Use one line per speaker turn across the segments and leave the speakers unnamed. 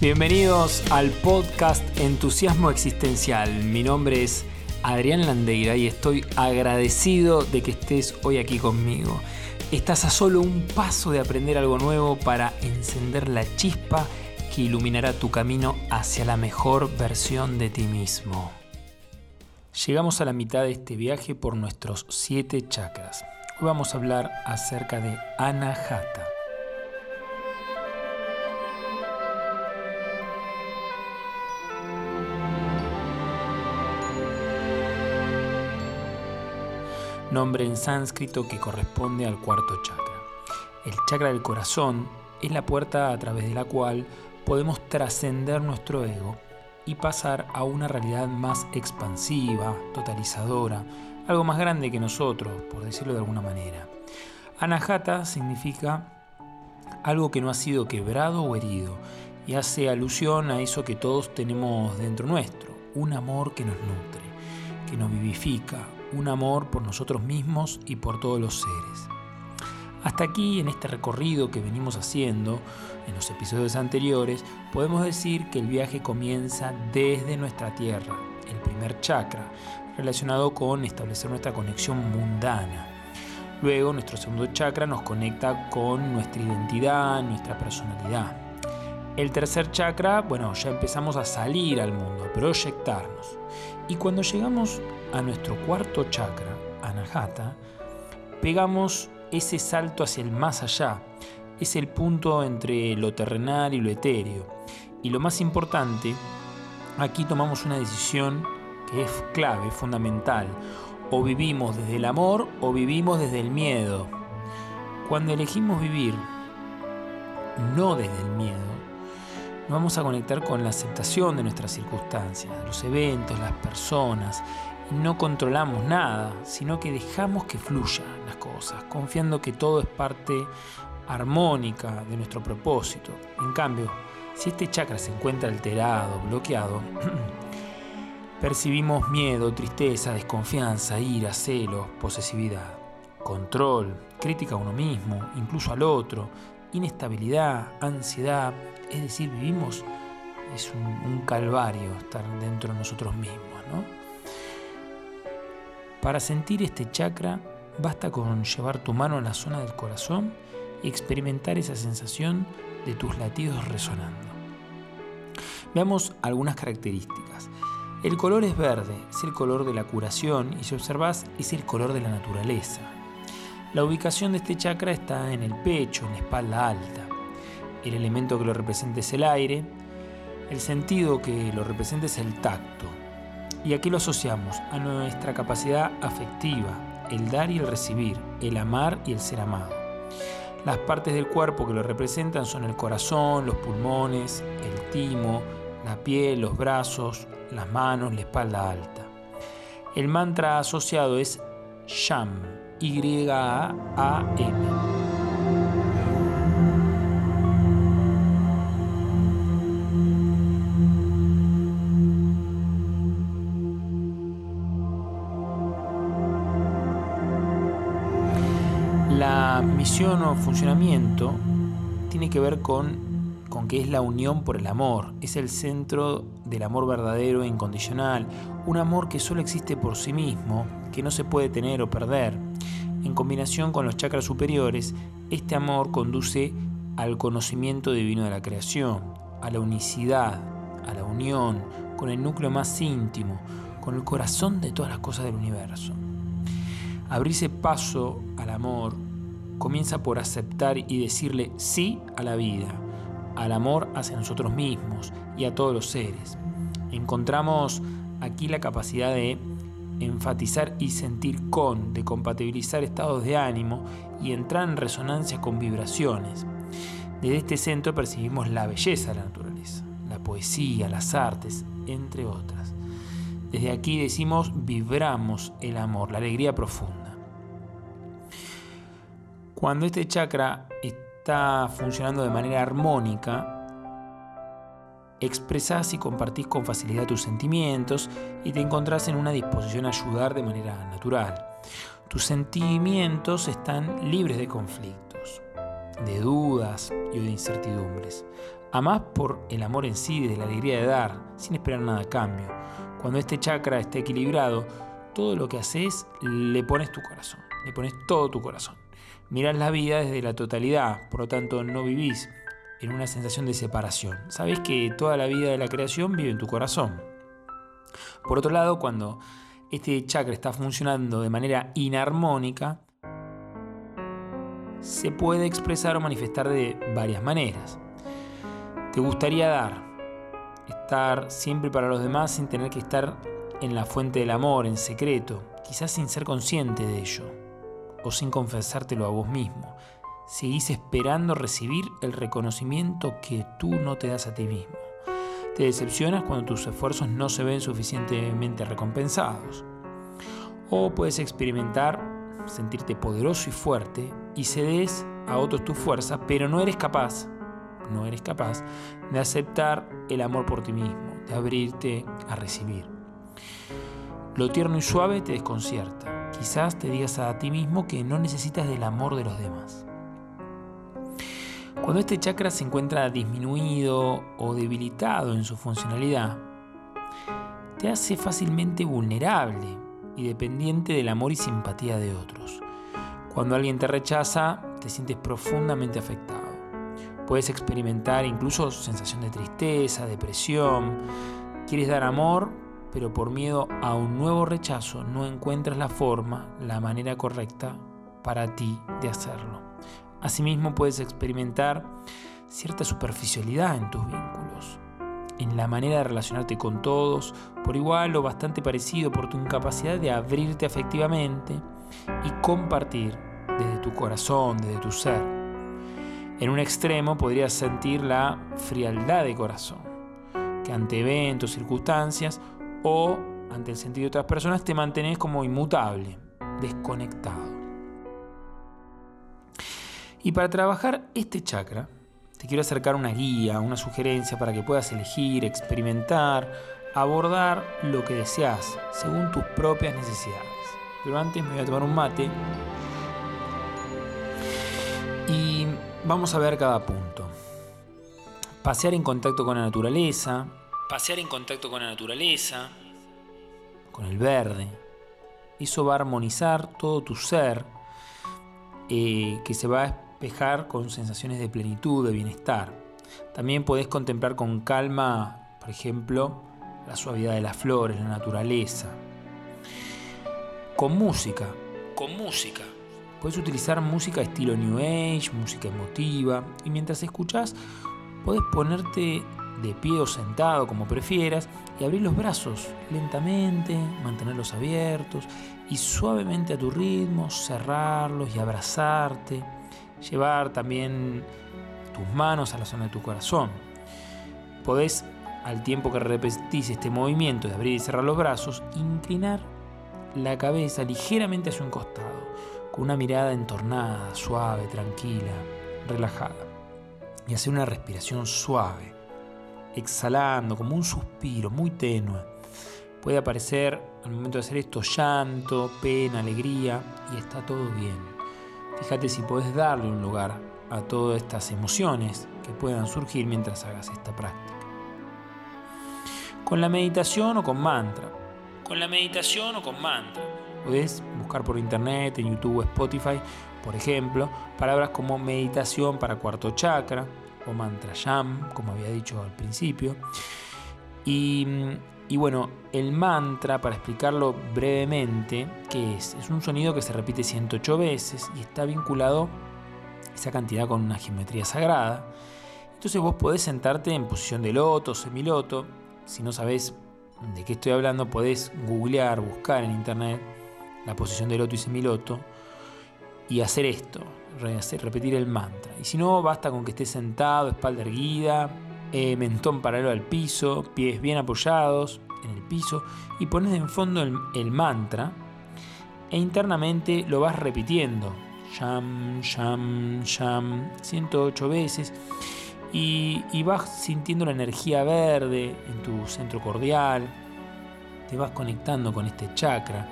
Bienvenidos al podcast Entusiasmo Existencial. Mi nombre es Adrián Landeira y estoy agradecido de que estés hoy aquí conmigo. Estás a solo un paso de aprender algo nuevo para encender la chispa que iluminará tu camino hacia la mejor versión de ti mismo. Llegamos a la mitad de este viaje por nuestros siete chakras. Hoy vamos a hablar acerca de Anahata. Nombre en sánscrito que corresponde al cuarto chakra. El chakra del corazón es la puerta a través de la cual podemos trascender nuestro ego y pasar a una realidad más expansiva, totalizadora, algo más grande que nosotros, por decirlo de alguna manera. Anahata significa algo que no ha sido quebrado o herido y hace alusión a eso que todos tenemos dentro nuestro, un amor que nos nutre, que nos vivifica, un amor por nosotros mismos y por todos los seres. Hasta aquí, en este recorrido que venimos haciendo, en los episodios anteriores, podemos decir que el viaje comienza desde nuestra tierra, el primer chakra, relacionado con establecer nuestra conexión mundana. Luego, nuestro segundo chakra nos conecta con nuestra identidad, nuestra personalidad. El tercer chakra, bueno, ya empezamos a salir al mundo, a proyectarnos. Y cuando llegamos a nuestro cuarto chakra, Anahata, pegamos ese salto hacia el más allá. Es el punto entre lo terrenal y lo etéreo. Y lo más importante, aquí tomamos una decisión que es clave, fundamental. O vivimos desde el amor o vivimos desde el miedo. Cuando elegimos vivir no desde el miedo, nos vamos a conectar con la aceptación de nuestras circunstancias, los eventos, las personas. No controlamos nada, sino que dejamos que fluyan las cosas, confiando que todo es parte armónica de nuestro propósito. En cambio, si este chakra se encuentra alterado, bloqueado, percibimos miedo, tristeza, desconfianza, ira, celos, posesividad, control, crítica a uno mismo, incluso al otro, inestabilidad, ansiedad, es decir, vivimos, es un, calvario estar dentro de nosotros mismos. Para sentir este chakra, basta con llevar tu mano a la zona del corazón y experimentar esa sensación de tus latidos resonando. Veamos algunas características. El color es verde, es el color de la curación y si observas es el color de la naturaleza. La ubicación de este chakra está en el pecho, en la espalda alta el elemento que lo representa es el aire, el sentido que lo representa es el tacto. Y aquí lo asociamos a nuestra capacidad afectiva, el dar y el recibir, el amar y el ser amado. Las partes del cuerpo que lo representan son el corazón, los pulmones, el timo, la piel, los brazos, las manos, la espalda alta. El mantra asociado es Sham, Y-A-A-M. La misión o funcionamiento tiene que ver con, con que es la unión por el amor, es el centro del amor verdadero e incondicional, un amor que solo existe por sí mismo, que no se puede tener o perder. En combinación con los chakras superiores, este amor conduce al conocimiento divino de la creación, a la unicidad, a la unión con el núcleo más íntimo, con el corazón de todas las cosas del universo. Abrirse paso al amor comienza por aceptar y decirle sí a la vida, al amor hacia nosotros mismos y a todos los seres. Encontramos aquí la capacidad de enfatizar y sentir con, de compatibilizar estados de ánimo y entrar en resonancia con vibraciones. Desde este centro percibimos la belleza de la naturaleza, la poesía, las artes, entre otras. Desde aquí decimos vibramos el amor, la alegría profunda. Cuando este chakra está funcionando de manera armónica, expresás y compartís con facilidad tus sentimientos y te encontrás en una disposición a ayudar de manera natural. Tus sentimientos están libres de conflictos. de dudas y de incertidumbres. Amás por el amor en sí, de la alegría de dar, sin esperar nada a cambio. Cuando este chakra esté equilibrado, todo lo que haces le pones tu corazón, le pones todo tu corazón. Mirás la vida desde la totalidad, por lo tanto no vivís en una sensación de separación. Sabes que toda la vida de la creación vive en tu corazón. Por otro lado, cuando este chakra está funcionando de manera inarmónica, se puede expresar o manifestar de varias maneras. Te gustaría dar, estar siempre para los demás sin tener que estar en la fuente del amor, en secreto, quizás sin ser consciente de ello, o sin confesártelo a vos mismo. Seguís esperando recibir el reconocimiento que tú no te das a ti mismo. Te decepcionas cuando tus esfuerzos no se ven suficientemente recompensados. O puedes experimentar sentirte poderoso y fuerte y cedes a otros tu fuerza, pero no eres capaz no eres capaz de aceptar el amor por ti mismo, de abrirte a recibir. Lo tierno y suave te desconcierta. Quizás te digas a ti mismo que no necesitas del amor de los demás. Cuando este chakra se encuentra disminuido o debilitado en su funcionalidad, te hace fácilmente vulnerable y dependiente del amor y simpatía de otros. Cuando alguien te rechaza, te sientes profundamente afectado. Puedes experimentar incluso sensación de tristeza, depresión. Quieres dar amor, pero por miedo a un nuevo rechazo no encuentras la forma, la manera correcta para ti de hacerlo. Asimismo puedes experimentar cierta superficialidad en tus vínculos, en la manera de relacionarte con todos, por igual o bastante parecido por tu incapacidad de abrirte afectivamente y compartir desde tu corazón, desde tu ser. En un extremo podrías sentir la frialdad de corazón, que ante eventos, circunstancias o ante el sentido de otras personas te mantienes como inmutable, desconectado. Y para trabajar este chakra, te quiero acercar una guía, una sugerencia para que puedas elegir, experimentar, abordar lo que deseas según tus propias necesidades. Pero antes me voy a tomar un mate y Vamos a ver cada punto. Pasear en contacto con la naturaleza. Pasear en contacto con la naturaleza. Con el verde. Eso va a armonizar todo tu ser. Eh, que se va a espejar con sensaciones de plenitud, de bienestar. También podés contemplar con calma, por ejemplo, la suavidad de las flores, la naturaleza. Con música. Con música Puedes utilizar música estilo New Age, música emotiva, y mientras escuchas, puedes ponerte de pie o sentado, como prefieras, y abrir los brazos lentamente, mantenerlos abiertos y suavemente a tu ritmo, cerrarlos y abrazarte. Llevar también tus manos a la zona de tu corazón. Podés, al tiempo que repetís este movimiento de abrir y cerrar los brazos, inclinar la cabeza ligeramente hacia un costado con una mirada entornada, suave, tranquila, relajada. Y hacer una respiración suave, exhalando como un suspiro muy tenue. Puede aparecer al momento de hacer esto llanto, pena, alegría y está todo bien. Fíjate si puedes darle un lugar a todas estas emociones que puedan surgir mientras hagas esta práctica. Con la meditación o con mantra. Con la meditación o con mantra Podés buscar por internet, en YouTube o Spotify, por ejemplo, palabras como meditación para cuarto chakra o mantra yam, como había dicho al principio. Y, y bueno, el mantra, para explicarlo brevemente, ¿qué es? Es un sonido que se repite 108 veces y está vinculado esa cantidad con una geometría sagrada. Entonces vos podés sentarte en posición de loto, semiloto. Si no sabés de qué estoy hablando, podés googlear, buscar en internet la posición de loto y semiloto, y hacer esto, repetir el mantra. Y si no, basta con que estés sentado, espalda erguida, eh, mentón paralelo al piso, pies bien apoyados en el piso, y pones en fondo el, mantra, e internamente lo vas repitiendo, sham, sham, sham, 108 veces, y, y vas sintiendo la energía verde en tu centro cordial, te vas conectando con este chakra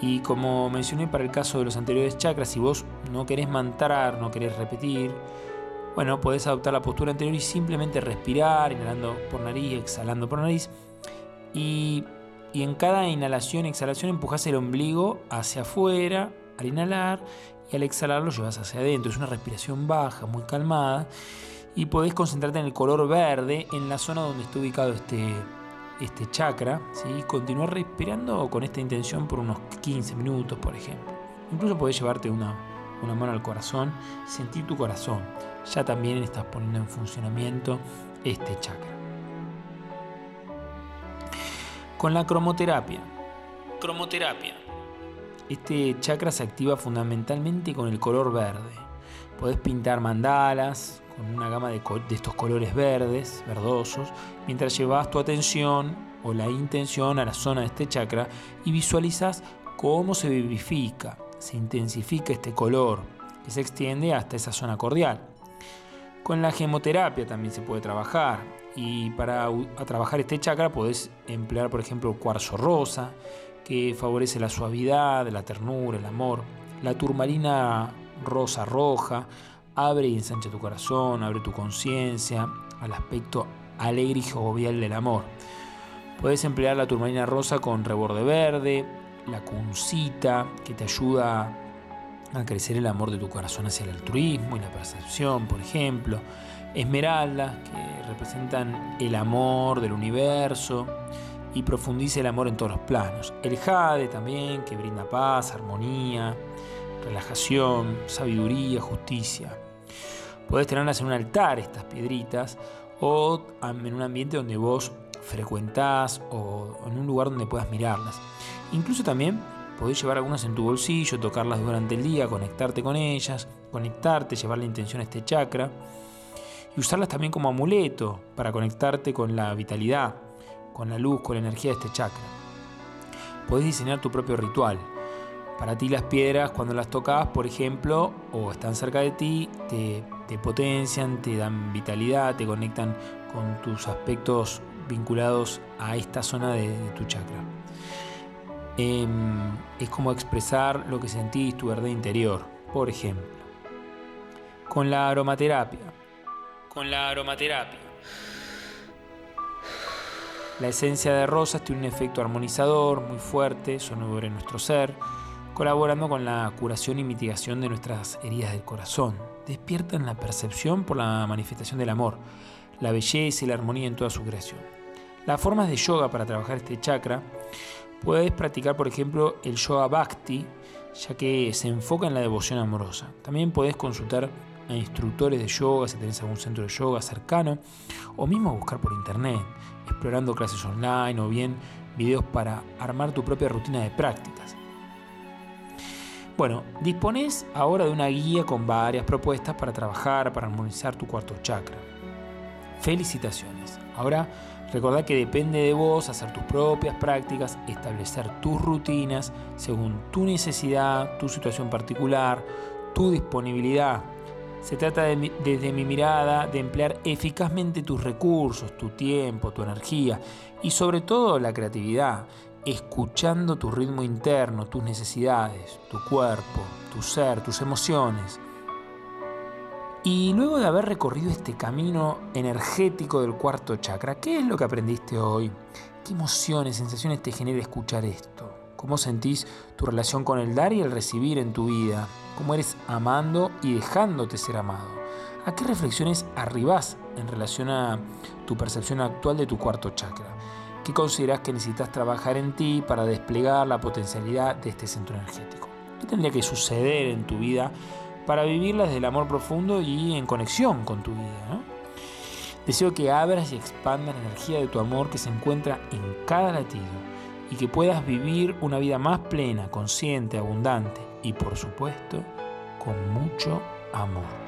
Y como mencioné para el caso de los anteriores chakras, si vos no querés mantrar, no querés repetir, bueno, podés adoptar la postura anterior y simplemente respirar, inhalando por nariz, exhalando por nariz. Y, en cada inhalación exhalación empujas el ombligo hacia afuera al inhalar y al exhalar lo llevas hacia adentro. Es una respiración baja, muy calmada. Y podés concentrarte en el color verde, en la zona donde está ubicado este, este chakra. ¿sí? Continuar respirando con esta intención por unos 15 minutos, por ejemplo. Incluso podés llevarte una, una mano al corazón, sentir tu corazón. Ya también estás poniendo en funcionamiento este chakra. Con la cromoterapia. Cromoterapia. Este chakra se activa fundamentalmente con el color verde. Podés pintar mandalas con una gama de, estos colores verdes, verdosos, mientras llevas tu atención o la intención a la zona de este chakra y visualizas cómo se vivifica, se intensifica este color que se extiende hasta esa zona cordial. Con la gemoterapia también se puede trabajar y para trabajar este chakra podés emplear por ejemplo cuarzo rosa que favorece la suavidad, la ternura, el amor. La turmalina rosa roja abre y ensancha tu corazón, abre tu conciencia al aspecto alegre y jovial del amor. Puedes emplear la turmalina rosa con reborde verde, la cuncita, que te ayuda a crecer el amor de tu corazón hacia el altruismo y la percepción, por ejemplo. Esmeraldas, que representan el amor del universo y profundiza el amor en todos los planos. El jade también, que brinda paz, armonía, relajación, sabiduría, justicia. Podés tenerlas en un altar, estas piedritas, o en un ambiente donde vos frecuentás o en un lugar donde puedas mirarlas. Incluso también podés llevar algunas en tu bolsillo, tocarlas durante el día, conectarte con ellas, conectarte, llevar la intención a este chakra y usarlas también como amuleto para conectarte con la vitalidad, con la luz, con la energía de este chakra. Podés diseñar tu propio ritual. Para ti las piedras cuando las tocas, por ejemplo, o están cerca de ti, te, potencian, te dan vitalidad, te conectan con tus aspectos vinculados a esta zona de tu chakra. Em, es como expresar lo que sentís, tu verdad interior, por ejemplo. Con la aromaterapia. Con la aromaterapia. La esencia de rosas tiene un efecto armonizador muy fuerte sobre nuestro ser, colaborando con la curación y mitigación de nuestras heridas del corazón. Despiertan la percepción por la manifestación del amor, la belleza y la armonía en toda su creación. Las formas de yoga para trabajar este chakra Puedes practicar, por ejemplo, el yoga bhakti, ya que se enfoca en la devoción amorosa. También puedes consultar a instructores de yoga si tenés algún centro de yoga cercano, o mismo buscar por internet, explorando clases online o bien videos para armar tu propia rutina de prácticas. Bueno, dispones ahora de una guía con varias propuestas para trabajar, para armonizar tu cuarto chakra. Felicitaciones. Ahora Recordá que depende de vos hacer tus propias prácticas, establecer tus rutinas según tu necesidad, tu situación particular, tu disponibilidad. Se trata desde mi mirada de emplear eficazmente tus recursos, tu tiempo, tu energía y sobre todo la creatividad, escuchando tu ritmo interno, tus necesidades, tu cuerpo, tu ser, tus emociones y luego de haber recorrido este camino energético del cuarto chakra, ¿qué es lo que aprendiste hoy? ¿Qué emociones, sensaciones te genera escuchar esto? ¿Cómo sentís tu relación con el dar y el recibir en tu vida? ¿Cómo eres amando y dejándote ser amado? ¿A qué reflexiones arribás en relación a tu percepción actual de tu cuarto chakra? ¿Qué considerás que necesitas trabajar en ti para desplegar la potencialidad de este centro energético? ¿Qué tendría que suceder en tu vida para vivirlas del amor profundo y en conexión con tu vida. Deseo que abras y expandas la energía de tu amor que se encuentra en cada latido y que puedas vivir una vida más plena, consciente, abundante y por supuesto con mucho amor.